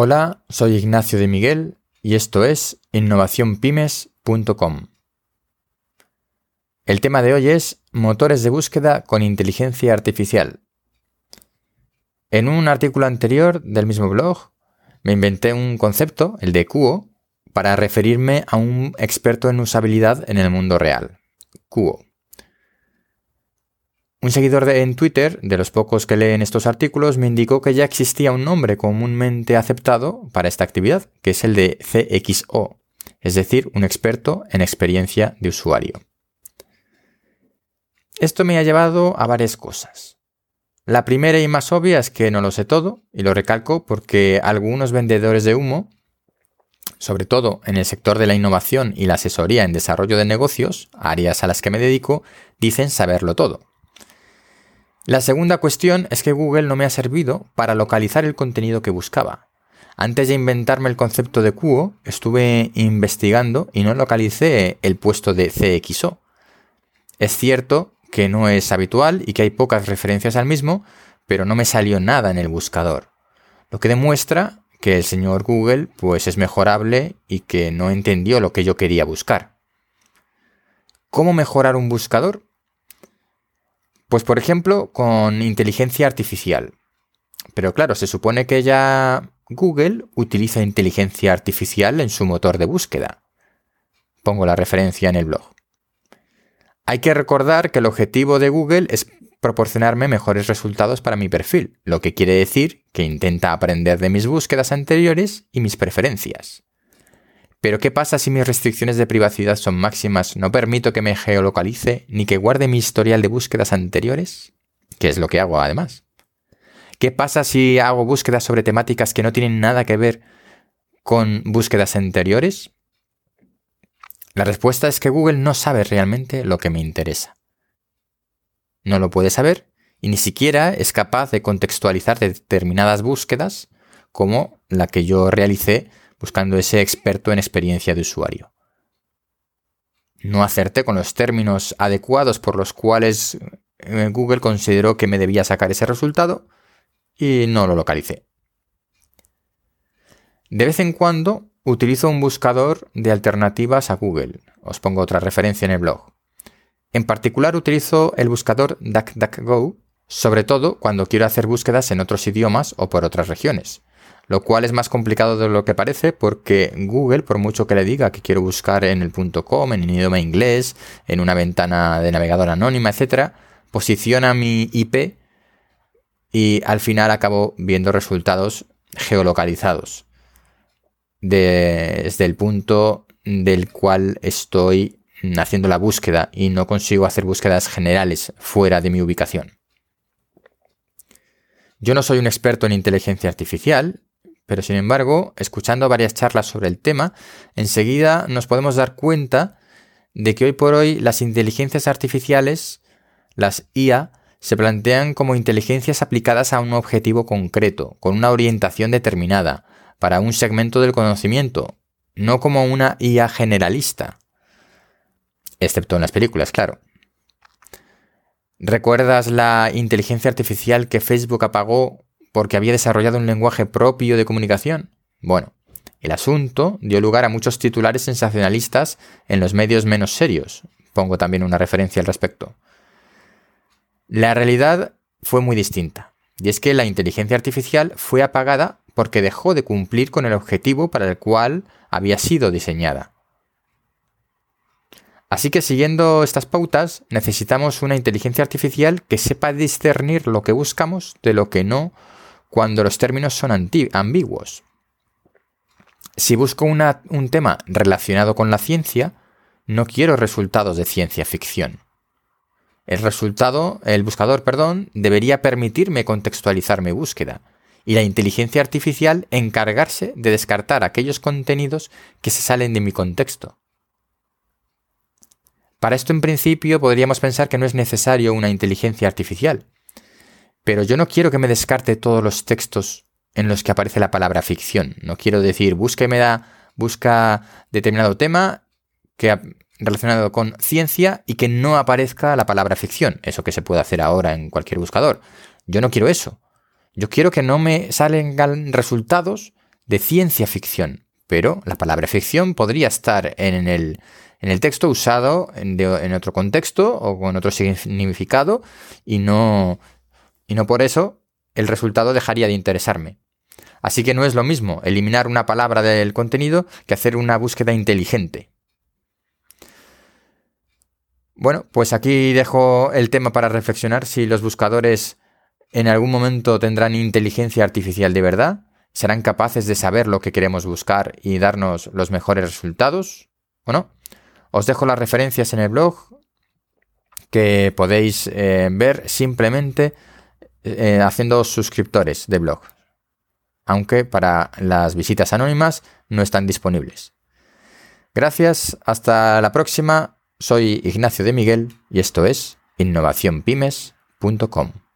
Hola, soy Ignacio de Miguel y esto es innovacionpymes.com. El tema de hoy es motores de búsqueda con inteligencia artificial. En un artículo anterior del mismo blog me inventé un concepto, el de QO, para referirme a un experto en usabilidad en el mundo real. QO. Un seguidor de, en Twitter, de los pocos que leen estos artículos, me indicó que ya existía un nombre comúnmente aceptado para esta actividad, que es el de CXO, es decir, un experto en experiencia de usuario. Esto me ha llevado a varias cosas. La primera y más obvia es que no lo sé todo, y lo recalco porque algunos vendedores de humo, sobre todo en el sector de la innovación y la asesoría en desarrollo de negocios, áreas a las que me dedico, dicen saberlo todo. La segunda cuestión es que Google no me ha servido para localizar el contenido que buscaba. Antes de inventarme el concepto de QO, estuve investigando y no localicé el puesto de CXO. Es cierto que no es habitual y que hay pocas referencias al mismo, pero no me salió nada en el buscador. Lo que demuestra que el señor Google pues es mejorable y que no entendió lo que yo quería buscar. ¿Cómo mejorar un buscador? Pues por ejemplo, con inteligencia artificial. Pero claro, se supone que ya Google utiliza inteligencia artificial en su motor de búsqueda. Pongo la referencia en el blog. Hay que recordar que el objetivo de Google es proporcionarme mejores resultados para mi perfil, lo que quiere decir que intenta aprender de mis búsquedas anteriores y mis preferencias. Pero ¿qué pasa si mis restricciones de privacidad son máximas? ¿No permito que me geolocalice ni que guarde mi historial de búsquedas anteriores? Que es lo que hago además. ¿Qué pasa si hago búsquedas sobre temáticas que no tienen nada que ver con búsquedas anteriores? La respuesta es que Google no sabe realmente lo que me interesa. No lo puede saber y ni siquiera es capaz de contextualizar determinadas búsquedas como la que yo realicé buscando ese experto en experiencia de usuario. No acerté con los términos adecuados por los cuales eh, Google consideró que me debía sacar ese resultado y no lo localicé. De vez en cuando utilizo un buscador de alternativas a Google. Os pongo otra referencia en el blog. En particular utilizo el buscador DuckDuckGo, sobre todo cuando quiero hacer búsquedas en otros idiomas o por otras regiones lo cual es más complicado de lo que parece porque Google, por mucho que le diga que quiero buscar en el .com, en idioma inglés, en una ventana de navegador anónima, etc., posiciona mi IP y al final acabo viendo resultados geolocalizados desde el punto del cual estoy haciendo la búsqueda y no consigo hacer búsquedas generales fuera de mi ubicación. Yo no soy un experto en inteligencia artificial, pero sin embargo, escuchando varias charlas sobre el tema, enseguida nos podemos dar cuenta de que hoy por hoy las inteligencias artificiales, las IA, se plantean como inteligencias aplicadas a un objetivo concreto, con una orientación determinada, para un segmento del conocimiento, no como una IA generalista. Excepto en las películas, claro. ¿Recuerdas la inteligencia artificial que Facebook apagó porque había desarrollado un lenguaje propio de comunicación? Bueno, el asunto dio lugar a muchos titulares sensacionalistas en los medios menos serios. Pongo también una referencia al respecto. La realidad fue muy distinta, y es que la inteligencia artificial fue apagada porque dejó de cumplir con el objetivo para el cual había sido diseñada. Así que siguiendo estas pautas, necesitamos una inteligencia artificial que sepa discernir lo que buscamos de lo que no cuando los términos son ambiguos. Si busco un tema relacionado con la ciencia, no quiero resultados de ciencia ficción. El resultado, el buscador, perdón, debería permitirme contextualizar mi búsqueda y la inteligencia artificial encargarse de descartar aquellos contenidos que se salen de mi contexto. Para esto en principio podríamos pensar que no es necesario una inteligencia artificial, pero yo no quiero que me descarte todos los textos en los que aparece la palabra ficción. No quiero decir, búsqueme da, busca determinado tema que relacionado con ciencia y que no aparezca la palabra ficción. Eso que se puede hacer ahora en cualquier buscador. Yo no quiero eso. Yo quiero que no me salgan resultados de ciencia ficción, pero la palabra ficción podría estar en el, en el texto usado en, en, otro contexto o con otro significado y no, y no por eso el resultado dejaría de interesarme. Así que no es lo mismo eliminar una palabra del contenido que hacer una búsqueda inteligente. Bueno, pues aquí dejo el tema para reflexionar si los buscadores en algún momento tendrán inteligencia artificial de verdad, serán capaces de saber lo que queremos buscar y darnos los mejores resultados o no. Os dejo las referencias en el blog que podéis eh, ver simplemente eh, haciendo suscriptores de blog, aunque para las visitas anónimas no están disponibles. Gracias, hasta la próxima soy Ignacio de Miguel y esto es innovacionpymes.com.